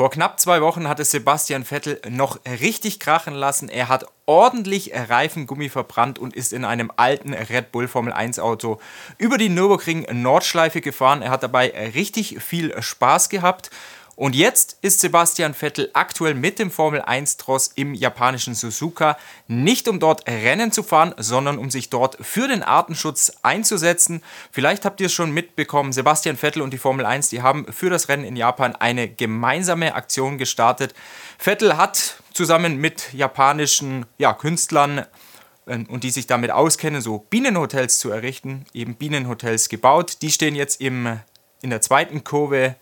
Vor knapp zwei Wochen hat es Sebastian Vettel noch richtig krachen lassen. Er hat ordentlich Reifengummi verbrannt und ist in einem alten Red Bull Formel 1 Auto über die Nürburgring Nordschleife gefahren. Er hat dabei richtig viel Spaß gehabt. Und jetzt ist Sebastian Vettel aktuell mit dem Formel 1 Tross im japanischen Suzuka, nicht um dort Rennen zu fahren, sondern um sich dort für den Artenschutz einzusetzen. Vielleicht habt ihr es schon mitbekommen, Sebastian Vettel und die Formel 1, die haben für das Rennen in Japan eine gemeinsame Aktion gestartet. Vettel hat zusammen mit japanischen ja, Künstlern ähm, und die sich damit auskennen, so Bienenhotels zu errichten, eben Bienenhotels gebaut. Die stehen jetzt im, in der zweiten Kurve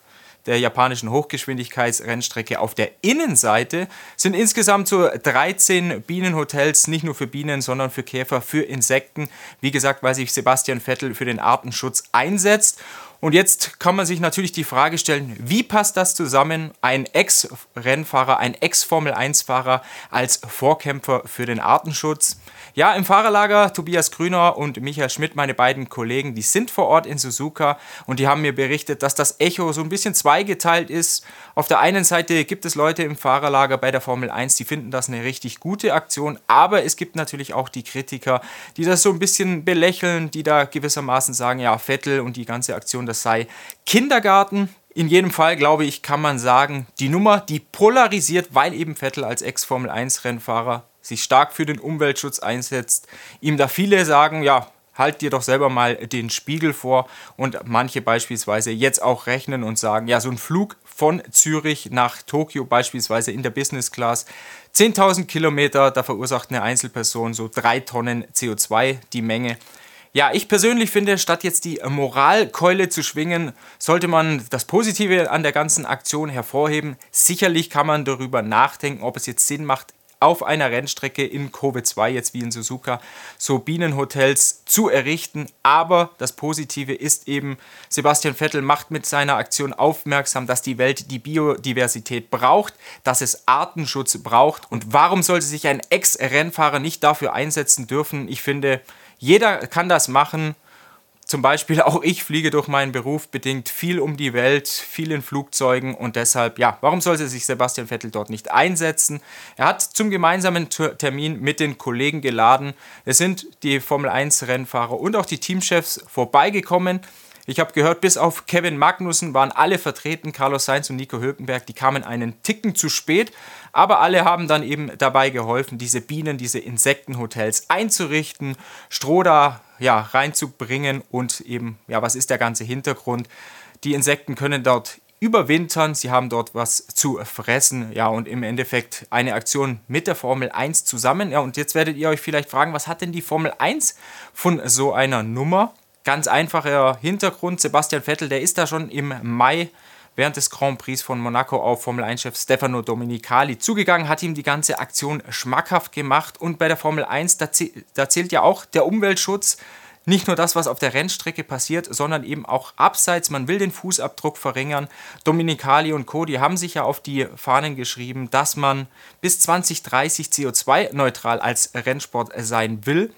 der japanischen Hochgeschwindigkeitsrennstrecke. Auf der Innenseite sind insgesamt so 13 Bienenhotels, nicht nur für Bienen, sondern für Käfer, für Insekten. Wie gesagt, weil sich Sebastian Vettel für den Artenschutz einsetzt. Und jetzt kann man sich natürlich die Frage stellen, wie passt das zusammen, ein Ex-Rennfahrer, ein Ex-Formel-1-Fahrer als Vorkämpfer für den Artenschutz? Ja, im Fahrerlager Tobias Grüner und Michael Schmidt, meine beiden Kollegen, die sind vor Ort in Suzuka und die haben mir berichtet, dass das Echo so ein bisschen zweigeteilt ist. Auf der einen Seite gibt es Leute im Fahrerlager bei der Formel 1, die finden das eine richtig gute Aktion, aber es gibt natürlich auch die Kritiker, die das so ein bisschen belächeln, die da gewissermaßen sagen, ja, Vettel und die ganze Aktion, das sei Kindergarten. In jedem Fall, glaube ich, kann man sagen, die Nummer, die polarisiert, weil eben Vettel als Ex-Formel-1-Rennfahrer sich stark für den Umweltschutz einsetzt, ihm da viele sagen, ja, halt dir doch selber mal den Spiegel vor und manche beispielsweise jetzt auch rechnen und sagen, ja, so ein Flug von Zürich nach Tokio beispielsweise in der Business Class, 10.000 Kilometer, da verursacht eine Einzelperson so drei Tonnen CO2 die Menge. Ja, ich persönlich finde, statt jetzt die Moralkeule zu schwingen, sollte man das Positive an der ganzen Aktion hervorheben. Sicherlich kann man darüber nachdenken, ob es jetzt Sinn macht, auf einer Rennstrecke in Covid 2, jetzt wie in Suzuka, so Bienenhotels zu errichten. Aber das Positive ist eben, Sebastian Vettel macht mit seiner Aktion aufmerksam, dass die Welt die Biodiversität braucht, dass es Artenschutz braucht. Und warum sollte sich ein Ex-Rennfahrer nicht dafür einsetzen dürfen? Ich finde, jeder kann das machen. Zum Beispiel auch ich fliege durch meinen Beruf bedingt viel um die Welt, viel in Flugzeugen und deshalb, ja, warum sollte sich Sebastian Vettel dort nicht einsetzen? Er hat zum gemeinsamen Termin mit den Kollegen geladen. Es sind die Formel 1 Rennfahrer und auch die Teamchefs vorbeigekommen. Ich habe gehört, bis auf Kevin Magnussen waren alle vertreten, Carlos Sainz und Nico Hülkenberg, die kamen einen Ticken zu spät, aber alle haben dann eben dabei geholfen, diese Bienen, diese Insektenhotels einzurichten, Stroh da ja, reinzubringen und eben, ja, was ist der ganze Hintergrund? Die Insekten können dort überwintern, sie haben dort was zu fressen, ja, und im Endeffekt eine Aktion mit der Formel 1 zusammen. Ja, und jetzt werdet ihr euch vielleicht fragen, was hat denn die Formel 1 von so einer Nummer? Ganz einfacher Hintergrund. Sebastian Vettel, der ist da schon im Mai während des Grand Prix von Monaco auf Formel 1-Chef Stefano Domenicali zugegangen, hat ihm die ganze Aktion schmackhaft gemacht. Und bei der Formel 1, da, da zählt ja auch der Umweltschutz. Nicht nur das, was auf der Rennstrecke passiert, sondern eben auch abseits. Man will den Fußabdruck verringern. Dominicali und Co., die haben sich ja auf die Fahnen geschrieben, dass man bis 2030 CO2-neutral als Rennsport sein will.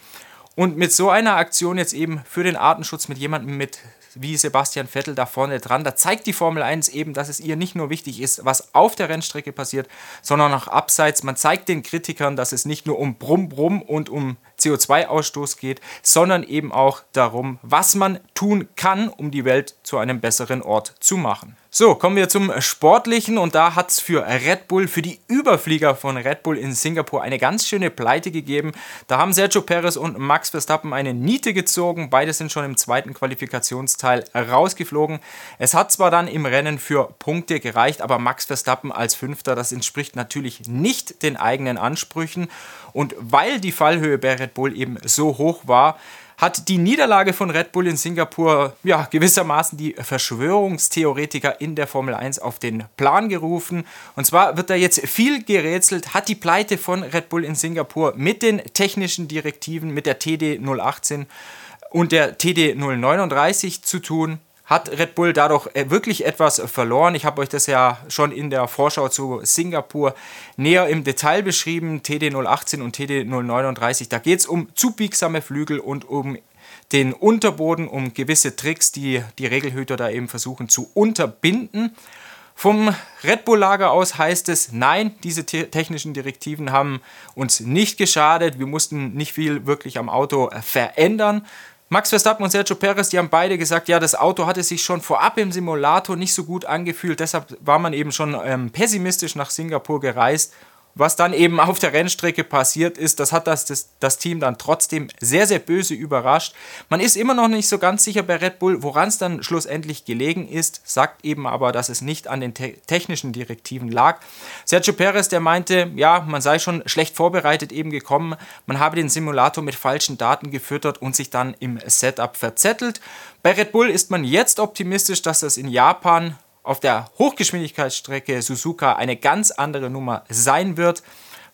Und mit so einer Aktion jetzt eben für den Artenschutz mit jemandem mit wie Sebastian Vettel da vorne dran, da zeigt die Formel 1 eben, dass es ihr nicht nur wichtig ist, was auf der Rennstrecke passiert, sondern auch abseits. Man zeigt den Kritikern, dass es nicht nur um Brumm Brumm und um CO2-Ausstoß geht, sondern eben auch darum, was man tun kann, um die Welt zu einem besseren Ort zu machen. So, kommen wir zum Sportlichen und da hat es für Red Bull, für die Überflieger von Red Bull in Singapur eine ganz schöne Pleite gegeben. Da haben Sergio Perez und Max Verstappen eine Niete gezogen. Beide sind schon im zweiten Qualifikationsteil rausgeflogen. Es hat zwar dann im Rennen für Punkte gereicht, aber Max Verstappen als Fünfter, das entspricht natürlich nicht den eigenen Ansprüchen. Und weil die Fallhöhe bei Red Bull eben so hoch war, hat die Niederlage von Red Bull in Singapur ja gewissermaßen die Verschwörungstheoretiker in der Formel 1 auf den Plan gerufen. Und zwar wird da jetzt viel gerätselt, hat die Pleite von Red Bull in Singapur mit den technischen Direktiven, mit der TD 018 und der TD 039 zu tun hat Red Bull dadurch äh, wirklich etwas verloren. Ich habe euch das ja schon in der Vorschau zu Singapur näher im Detail beschrieben, TD 018 und TD 039. Da geht es um zu biegsame Flügel und um den Unterboden, um gewisse Tricks, die die Regelhüter da eben versuchen zu unterbinden. Vom Red Bull-Lager aus heißt es, nein, diese technischen Direktiven haben uns nicht geschadet. Wir mussten nicht viel wirklich am Auto verändern. Max Verstappen und Sergio Perez, die haben beide gesagt, ja, das Auto hatte sich schon vorab im Simulator nicht so gut angefühlt. Deshalb war man eben schon ähm, pessimistisch nach Singapur gereist was dann eben auf der Rennstrecke passiert ist, das hat das, das, das, Team dann trotzdem sehr, sehr böse überrascht. Man ist immer noch nicht so ganz sicher bei Red Bull, woran es dann schlussendlich gelegen ist, sagt eben aber, dass es nicht an den te technischen Direktiven lag. Sergio Perez, der meinte, ja, man sei schon schlecht vorbereitet eben gekommen, man habe den Simulator mit falschen Daten gefüttert und sich dann im Setup verzettelt. Bei Red Bull ist man jetzt optimistisch, dass das in Japan auf der Hochgeschwindigkeitsstrecke Suzuka eine ganz andere Nummer sein wird.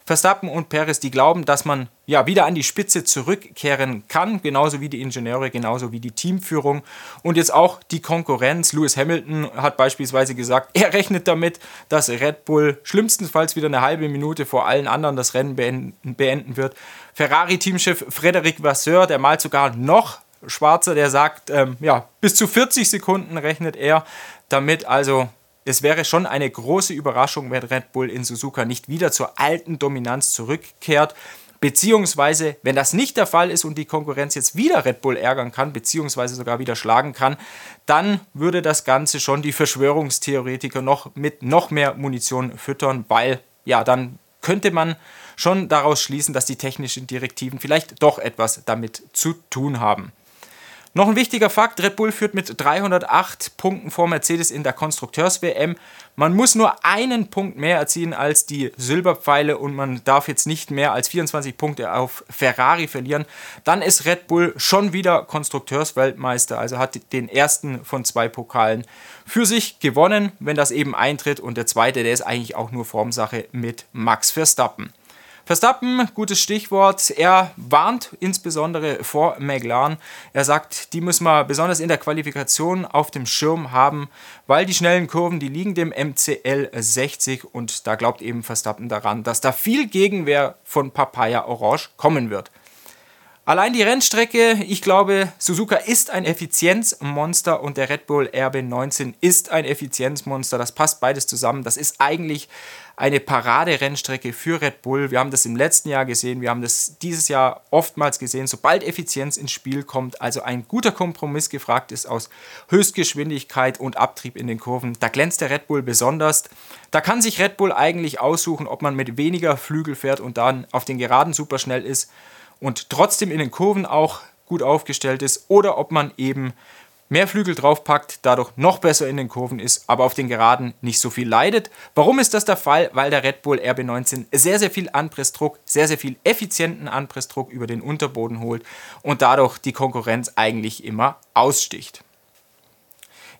Verstappen und Perez, die glauben, dass man ja wieder an die Spitze zurückkehren kann, genauso wie die Ingenieure, genauso wie die Teamführung und jetzt auch die Konkurrenz. Lewis Hamilton hat beispielsweise gesagt, er rechnet damit, dass Red Bull schlimmstenfalls wieder eine halbe Minute vor allen anderen das Rennen beenden wird. Ferrari-Teamchef Frederic Vasseur, der malt sogar noch schwarzer, der sagt, ähm, ja, bis zu 40 Sekunden rechnet er damit. Also es wäre schon eine große Überraschung, wenn Red Bull in Suzuka nicht wieder zur alten Dominanz zurückkehrt. Beziehungsweise, wenn das nicht der Fall ist und die Konkurrenz jetzt wieder Red Bull ärgern kann, beziehungsweise sogar wieder schlagen kann, dann würde das Ganze schon die Verschwörungstheoretiker noch mit noch mehr Munition füttern, weil ja, dann könnte man schon daraus schließen, dass die technischen Direktiven vielleicht doch etwas damit zu tun haben. Noch ein wichtiger Fakt, Red Bull führt mit 308 Punkten vor Mercedes in der Konstrukteurs-WM. Man muss nur einen Punkt mehr erzielen als die Silberpfeile und man darf jetzt nicht mehr als 24 Punkte auf Ferrari verlieren. Dann ist Red Bull schon wieder Konstrukteursweltmeister, also hat den ersten von zwei Pokalen für sich gewonnen, wenn das eben eintritt. Und der zweite, der ist eigentlich auch nur Formsache mit Max Verstappen. Verstappen, gutes Stichwort. Er warnt insbesondere vor McLaren. Er sagt, die müssen wir besonders in der Qualifikation auf dem Schirm haben, weil die schnellen Kurven, die liegen dem MCL 60 und da glaubt eben Verstappen daran, dass da viel Gegenwehr von Papaya Orange kommen wird. Allein die Rennstrecke, ich glaube, Suzuka ist ein Effizienzmonster und der Red Bull RB19 ist ein Effizienzmonster. Das passt beides zusammen. Das ist eigentlich eine Parade-Rennstrecke für Red Bull. Wir haben das im letzten Jahr gesehen, wir haben das dieses Jahr oftmals gesehen. Sobald Effizienz ins Spiel kommt, also ein guter Kompromiss gefragt ist aus Höchstgeschwindigkeit und Abtrieb in den Kurven, da glänzt der Red Bull besonders. Da kann sich Red Bull eigentlich aussuchen, ob man mit weniger Flügel fährt und dann auf den Geraden super schnell ist und trotzdem in den Kurven auch gut aufgestellt ist oder ob man eben mehr Flügel draufpackt, dadurch noch besser in den Kurven ist, aber auf den Geraden nicht so viel leidet. Warum ist das der Fall? Weil der Red Bull RB19 sehr, sehr viel Anpressdruck, sehr, sehr viel effizienten Anpressdruck über den Unterboden holt und dadurch die Konkurrenz eigentlich immer aussticht.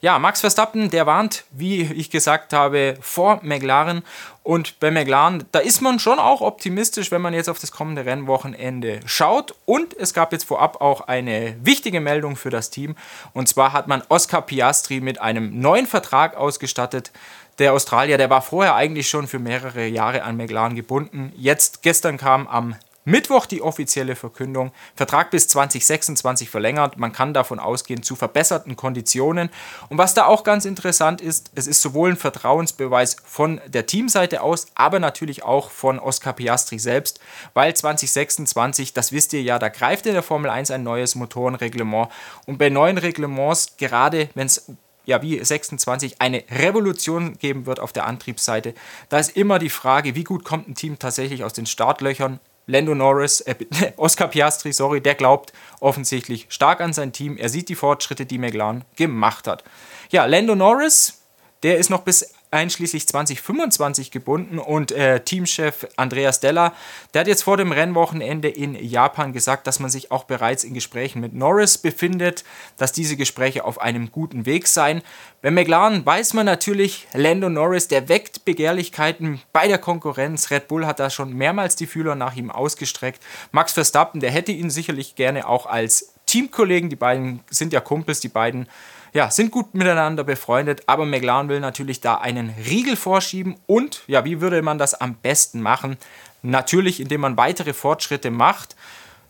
Ja, Max Verstappen, der warnt, wie ich gesagt habe, vor McLaren. Und bei McLaren, da ist man schon auch optimistisch, wenn man jetzt auf das kommende Rennwochenende schaut. Und es gab jetzt vorab auch eine wichtige Meldung für das Team. Und zwar hat man Oscar Piastri mit einem neuen Vertrag ausgestattet. Der Australier, der war vorher eigentlich schon für mehrere Jahre an McLaren gebunden. Jetzt, gestern kam am Mittwoch die offizielle Verkündung. Vertrag bis 2026 verlängert. Man kann davon ausgehen zu verbesserten Konditionen. Und was da auch ganz interessant ist, es ist sowohl ein Vertrauensbeweis von der Teamseite aus, aber natürlich auch von Oscar Piastri selbst, weil 2026, das wisst ihr ja, da greift in der Formel 1 ein neues Motorenreglement. Und bei neuen Reglements, gerade wenn es ja wie 26 eine Revolution geben wird auf der Antriebsseite. Da ist immer die Frage, wie gut kommt ein Team tatsächlich aus den Startlöchern Lando Norris, äh, Oscar Piastri, sorry, der glaubt offensichtlich stark an sein Team. Er sieht die Fortschritte, die McLaren gemacht hat. Ja, Lando Norris, der ist noch bis einschließlich 2025 gebunden und äh, Teamchef Andreas Della, der hat jetzt vor dem Rennwochenende in Japan gesagt, dass man sich auch bereits in Gesprächen mit Norris befindet, dass diese Gespräche auf einem guten Weg seien. Bei McLaren weiß man natürlich, Lando Norris, der weckt Begehrlichkeiten bei der Konkurrenz. Red Bull hat da schon mehrmals die Fühler nach ihm ausgestreckt. Max Verstappen, der hätte ihn sicherlich gerne auch als Teamkollegen, die beiden sind ja Kumpels, die beiden ja, sind gut miteinander befreundet, aber McLaren will natürlich da einen Riegel vorschieben und ja, wie würde man das am besten machen? Natürlich, indem man weitere Fortschritte macht.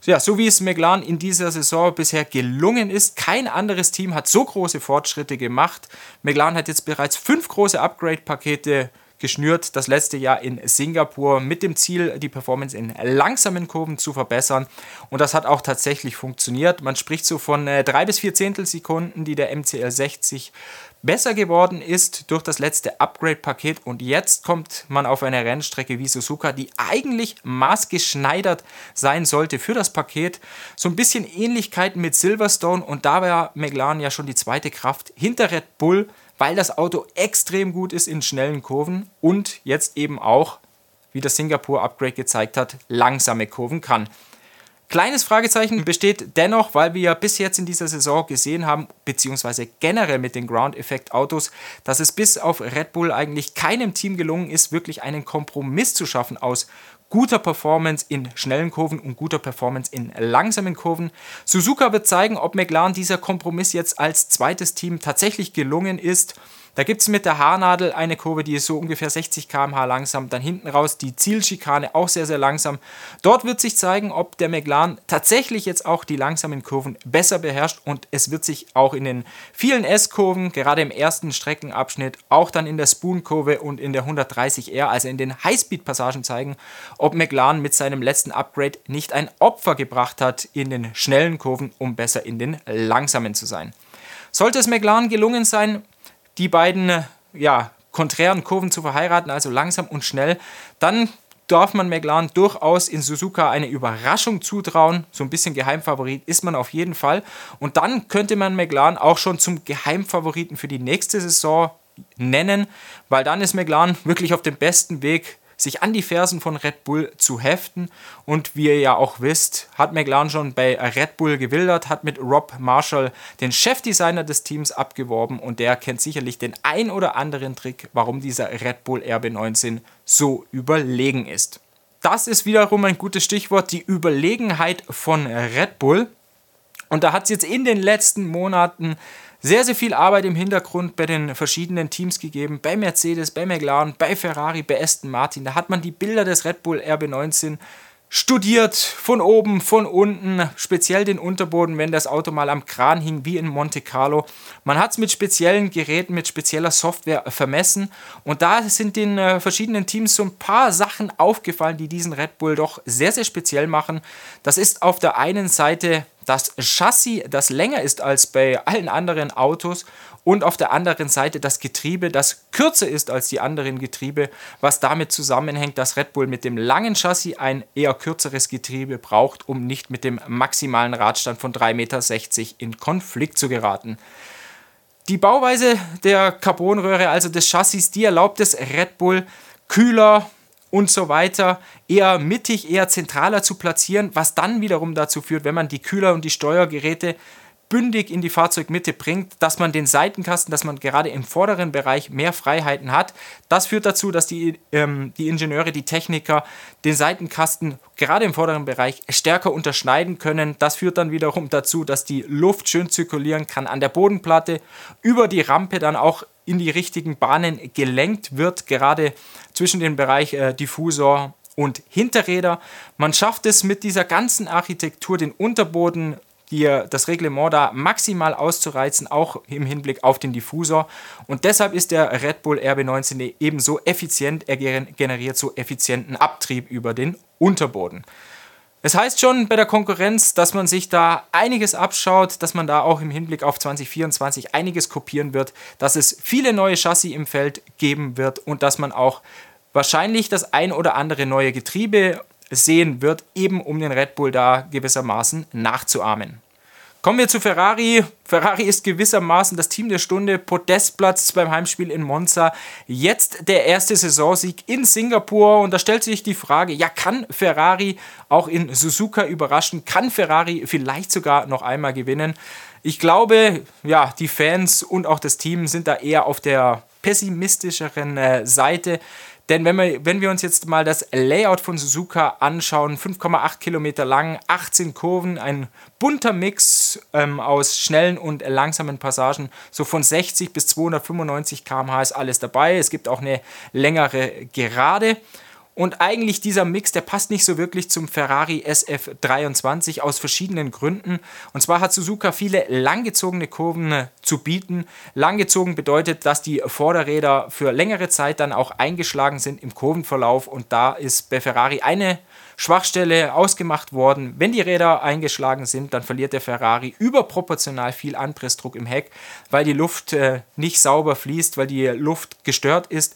ja, so wie es McLaren in dieser Saison bisher gelungen ist, kein anderes Team hat so große Fortschritte gemacht. McLaren hat jetzt bereits fünf große Upgrade-Pakete geschnürt, das letzte Jahr in Singapur, mit dem Ziel, die Performance in langsamen Kurven zu verbessern. Und das hat auch tatsächlich funktioniert. Man spricht so von äh, drei bis vier Zehntelsekunden, die der MCL 60 besser geworden ist durch das letzte Upgrade-Paket und jetzt kommt man auf eine Rennstrecke wie Suzuka, die eigentlich maßgeschneidert sein sollte für das Paket. So ein bisschen Ähnlichkeiten mit Silverstone und da war McLaren ja schon die zweite Kraft hinter Red Bull, weil das Auto extrem gut ist in schnellen Kurven und jetzt eben auch, wie das Singapur-Upgrade gezeigt hat, langsame Kurven kann. Kleines Fragezeichen besteht dennoch, weil wir ja bis jetzt in dieser Saison gesehen haben, beziehungsweise generell mit den Ground-Effekt-Autos, dass es bis auf Red Bull eigentlich keinem Team gelungen ist, wirklich einen Kompromiss zu schaffen aus guter Performance in schnellen Kurven und guter Performance in langsamen Kurven. Suzuka wird zeigen, ob McLaren dieser Kompromiss jetzt als zweites Team tatsächlich gelungen ist. Da gibt es mit der Haarnadel eine Kurve, die ist so ungefähr 60 km/h langsam. Dann hinten raus die Zielschikane auch sehr, sehr langsam. Dort wird sich zeigen, ob der McLaren tatsächlich jetzt auch die langsamen Kurven besser beherrscht. Und es wird sich auch in den vielen S-Kurven, gerade im ersten Streckenabschnitt, auch dann in der Spoon-Kurve und in der 130R, also in den Highspeed-Passagen zeigen, ob McLaren mit seinem letzten Upgrade nicht ein Opfer gebracht hat in den schnellen Kurven, um besser in den langsamen zu sein. Sollte es McLaren gelungen sein, die beiden äh, ja, konträren Kurven zu verheiraten, also langsam und schnell, dann darf man McLaren durchaus in Suzuka eine Überraschung zutrauen. So ein bisschen Geheimfavorit ist man auf jeden Fall. Und dann könnte man McLaren auch schon zum Geheimfavoriten für die nächste Saison nennen, weil dann ist McLaren wirklich auf dem besten Weg, sich an die Fersen von Red Bull zu heften. Und wie ihr ja auch wisst, hat McLaren schon bei Red Bull gewildert, hat mit Rob Marshall den Chefdesigner des Teams abgeworben und der kennt sicherlich den ein oder anderen Trick, warum dieser Red Bull RB19 so überlegen ist. Das ist wiederum ein gutes Stichwort, die Überlegenheit von Red Bull. Und da hat es jetzt in den letzten Monaten sehr, sehr viel Arbeit im Hintergrund bei den verschiedenen Teams gegeben, bei Mercedes, bei McLaren, bei Ferrari, bei Aston Martin. Da hat man die Bilder des Red Bull RB19 studiert, von oben, von unten, speziell den Unterboden, wenn das Auto mal am Kran hing, wie in Monte Carlo. Man hat es mit speziellen Geräten, mit spezieller Software vermessen und da sind den äh, verschiedenen Teams so ein paar Sachen aufgefallen, die diesen Red Bull doch sehr, sehr speziell machen. Das ist auf der einen Seite das Chassis, das länger ist als bei allen anderen Autos und auf der anderen Seite das Getriebe, das kürzer ist als die anderen Getriebe, was damit zusammenhängt, dass Red Bull mit dem langen Chassis ein eher kürzeres Getriebe braucht, um nicht mit dem maximalen Radstand von 3,60 Meter in Konflikt zu geraten. Die Bauweise der Carbonröhre, also des Chassis, die erlaubt es Red Bull kühler und so weiter eher mittig, eher zentraler zu platzieren, was dann wiederum dazu führt, wenn man die Kühler und die Steuergeräte bündig in die Fahrzeugmitte bringt, dass man den Seitenkasten, dass man gerade im vorderen Bereich mehr Freiheiten hat. Das führt dazu, dass die, ähm, die Ingenieure, die Techniker den Seitenkasten gerade im vorderen Bereich stärker unterschneiden können. Das führt dann wiederum dazu, dass die Luft schön zirkulieren kann an der Bodenplatte, über die Rampe dann auch in die richtigen Bahnen gelenkt wird, gerade zwischen dem Bereich äh, Diffusor und Hinterräder. Man schafft es mit dieser ganzen Architektur, den Unterboden, die, das Reglement da maximal auszureizen, auch im Hinblick auf den Diffusor. Und deshalb ist der Red Bull RB19 ebenso effizient, er generiert so effizienten Abtrieb über den Unterboden. Es heißt schon bei der Konkurrenz, dass man sich da einiges abschaut, dass man da auch im Hinblick auf 2024 einiges kopieren wird, dass es viele neue Chassis im Feld geben wird und dass man auch wahrscheinlich das ein oder andere neue Getriebe sehen wird, eben um den Red Bull da gewissermaßen nachzuahmen. Kommen wir zu Ferrari. Ferrari ist gewissermaßen das Team der Stunde. Podestplatz beim Heimspiel in Monza. Jetzt der erste Saisonsieg in Singapur. Und da stellt sich die Frage, ja, kann Ferrari auch in Suzuka überraschen? Kann Ferrari vielleicht sogar noch einmal gewinnen? Ich glaube, ja, die Fans und auch das Team sind da eher auf der pessimistischeren äh, Seite. Denn wenn wir, wenn wir uns jetzt mal das Layout von Suzuka anschauen, 5,8 Kilometer lang, 18 Kurven, ein bunter Mix ähm, aus schnellen und langsamen Passagen, so von 60 bis 295 km/h ist alles dabei. Es gibt auch eine längere Gerade. Und eigentlich dieser Mix, der passt nicht so wirklich zum Ferrari SF23 aus verschiedenen Gründen. Und zwar hat Suzuka viele langgezogene Kurven äh, zu bieten. Langgezogen bedeutet, dass die Vorderräder für längere Zeit dann auch eingeschlagen sind im Kurvenverlauf. Und da ist bei Ferrari eine Schwachstelle ausgemacht worden. Wenn die Räder eingeschlagen sind, dann verliert der Ferrari überproportional viel Anpressdruck im Heck, weil die Luft äh, nicht sauber fließt, weil die Luft gestört ist.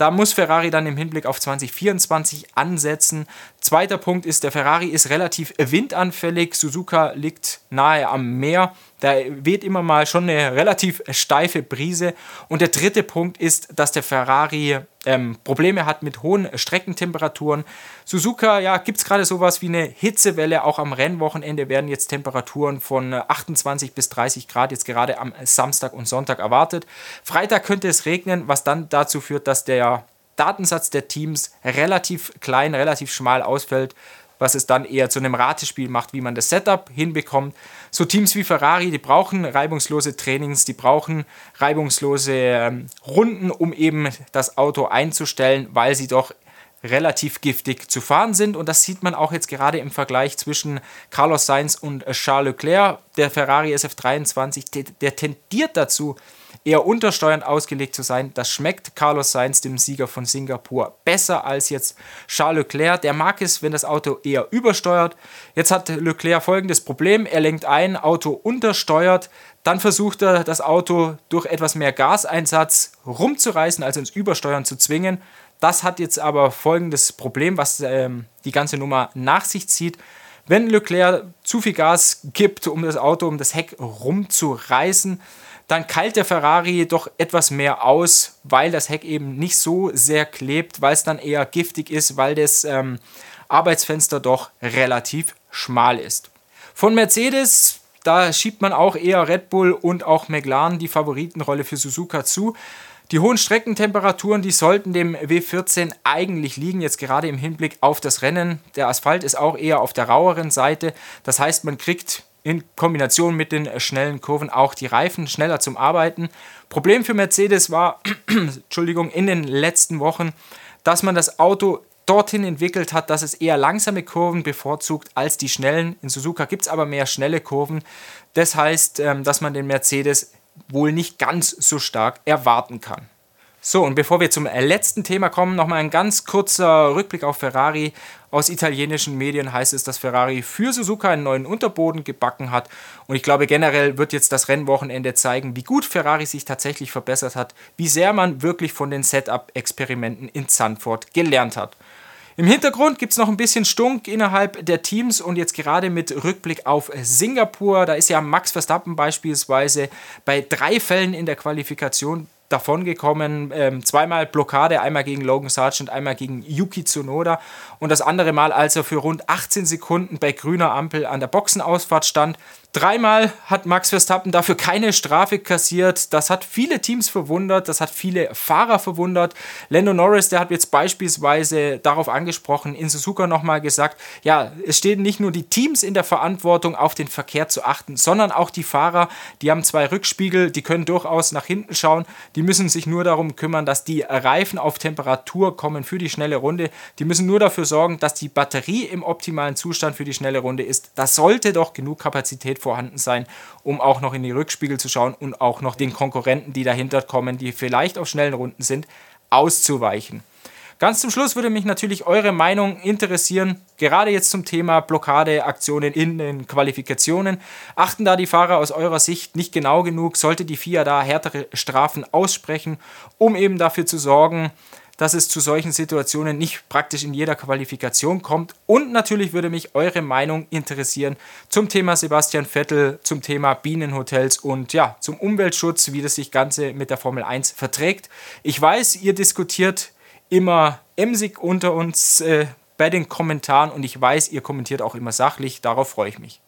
Da muss Ferrari dann im Hinblick auf 2024 ansetzen. Zweiter Punkt ist, der Ferrari ist relativ windanfällig. Suzuka liegt nahe am Meer. Da weht immer mal schon eine relativ steife Brise. Und der dritte Punkt ist, dass der Ferrari ähm, Probleme hat mit hohen Streckentemperaturen. Suzuka, ja, gibt es gerade sowas wie eine Hitzewelle. Auch am Rennwochenende werden jetzt Temperaturen von 28 bis 30 Grad jetzt gerade am Samstag und Sonntag erwartet. Freitag könnte es regnen, was dann dazu führt, dass der Datensatz der Teams relativ klein, relativ schmal ausfällt was es dann eher zu einem Ratespiel macht, wie man das Setup hinbekommt. So Teams wie Ferrari, die brauchen reibungslose Trainings, die brauchen reibungslose ähm, Runden, um eben das Auto einzustellen, weil sie doch relativ giftig zu fahren sind. Und das sieht man auch jetzt gerade im Vergleich zwischen Carlos Sainz und Charles Leclerc. Der Ferrari SF23, der, der tendiert dazu, eher untersteuernd ausgelegt zu sein. Das schmeckt Carlos Sainz, dem Sieger von Singapur, besser als jetzt Charles Leclerc. Der mag es, wenn das Auto eher übersteuert. Jetzt hat Leclerc folgendes Problem. Er lenkt ein, Auto untersteuert. Dann versucht er, das Auto durch etwas mehr Gaseinsatz rumzureißen, also ins Übersteuern zu zwingen. Das hat jetzt aber folgendes Problem, was ähm, die ganze Nummer nach sich zieht. Wenn Leclerc zu viel Gas gibt, um das Auto, um das Heck rumzureißen, dann keilt der Ferrari doch etwas mehr aus, weil das Heck eben nicht so sehr klebt, weil es dann eher giftig ist, weil das ähm, Arbeitsfenster doch relativ schmal ist. Von Mercedes, da schiebt man auch eher Red Bull und auch McLaren die Favoritenrolle für Suzuka zu. Die hohen Streckentemperaturen, die sollten dem W14 eigentlich liegen, jetzt gerade im Hinblick auf das Rennen. Der Asphalt ist auch eher auf der raueren Seite. Das heißt, man kriegt in Kombination mit den schnellen Kurven auch die Reifen schneller zum Arbeiten. Problem für Mercedes war, Entschuldigung, in den letzten Wochen, dass man das Auto dorthin entwickelt hat, dass es eher langsame Kurven bevorzugt als die schnellen. In Suzuka gibt es aber mehr schnelle Kurven. Das heißt, ähm, dass man den Mercedes wohl nicht ganz so stark erwarten kann. So, und bevor wir zum letzten Thema kommen, nochmal ein ganz kurzer Rückblick auf Ferrari. Aus italienischen Medien heißt es, dass Ferrari für Suzuka einen neuen Unterboden gebacken hat. Und ich glaube, generell wird jetzt das Rennwochenende zeigen, wie gut Ferrari sich tatsächlich verbessert hat, wie sehr man wirklich von den Setup-Experimenten in Zandvoort gelernt hat. Im Hintergrund gibt es noch ein bisschen Stunk innerhalb der Teams und jetzt gerade mit Rückblick auf Singapur. Da ist ja Max Verstappen beispielsweise bei drei Fällen in der Qualifikation davongekommen. Ähm, zweimal Blockade, einmal gegen Logan Sargent, einmal gegen Yuki Tsunoda. Und das andere Mal, als er für rund 18 Sekunden bei grüner Ampel an der Boxenausfahrt stand, Dreimal hat Max Verstappen dafür keine Strafe kassiert. Das hat viele Teams verwundert, das hat viele Fahrer verwundert. Lando Norris, der hat jetzt beispielsweise darauf angesprochen, in Suzuka nochmal gesagt, ja, es stehen nicht nur die Teams in der Verantwortung, auf den Verkehr zu achten, sondern auch die Fahrer. Die haben zwei Rückspiegel, die können durchaus nach hinten schauen. Die müssen sich nur darum kümmern, dass die Reifen auf Temperatur kommen für die schnelle Runde. Die müssen nur dafür sorgen, dass die Batterie im optimalen Zustand für die schnelle Runde ist. Das sollte doch genug Kapazität vorhanden sein, um auch noch in die Rückspiegel zu schauen und auch noch den Konkurrenten, die dahinter kommen, die vielleicht auf schnellen Runden sind, auszuweichen. Ganz zum Schluss würde mich natürlich eure Meinung interessieren, gerade jetzt zum Thema Blockadeaktionen in den Qualifikationen. Achten da die Fahrer aus eurer Sicht nicht genau genug? Sollte die FIA da härtere Strafen aussprechen, um eben dafür zu sorgen, dass es zu solchen Situationen nicht praktisch in jeder Qualifikation kommt. Und natürlich würde mich eure Meinung interessieren zum Thema Sebastian Vettel, zum Thema Bienenhotels und ja, zum Umweltschutz, wie das sich Ganze mit der Formel 1 verträgt. Ich weiß, ihr diskutiert immer emsig unter uns äh, bei den Kommentaren und ich weiß, ihr kommentiert auch immer sachlich. Darauf freue ich mich.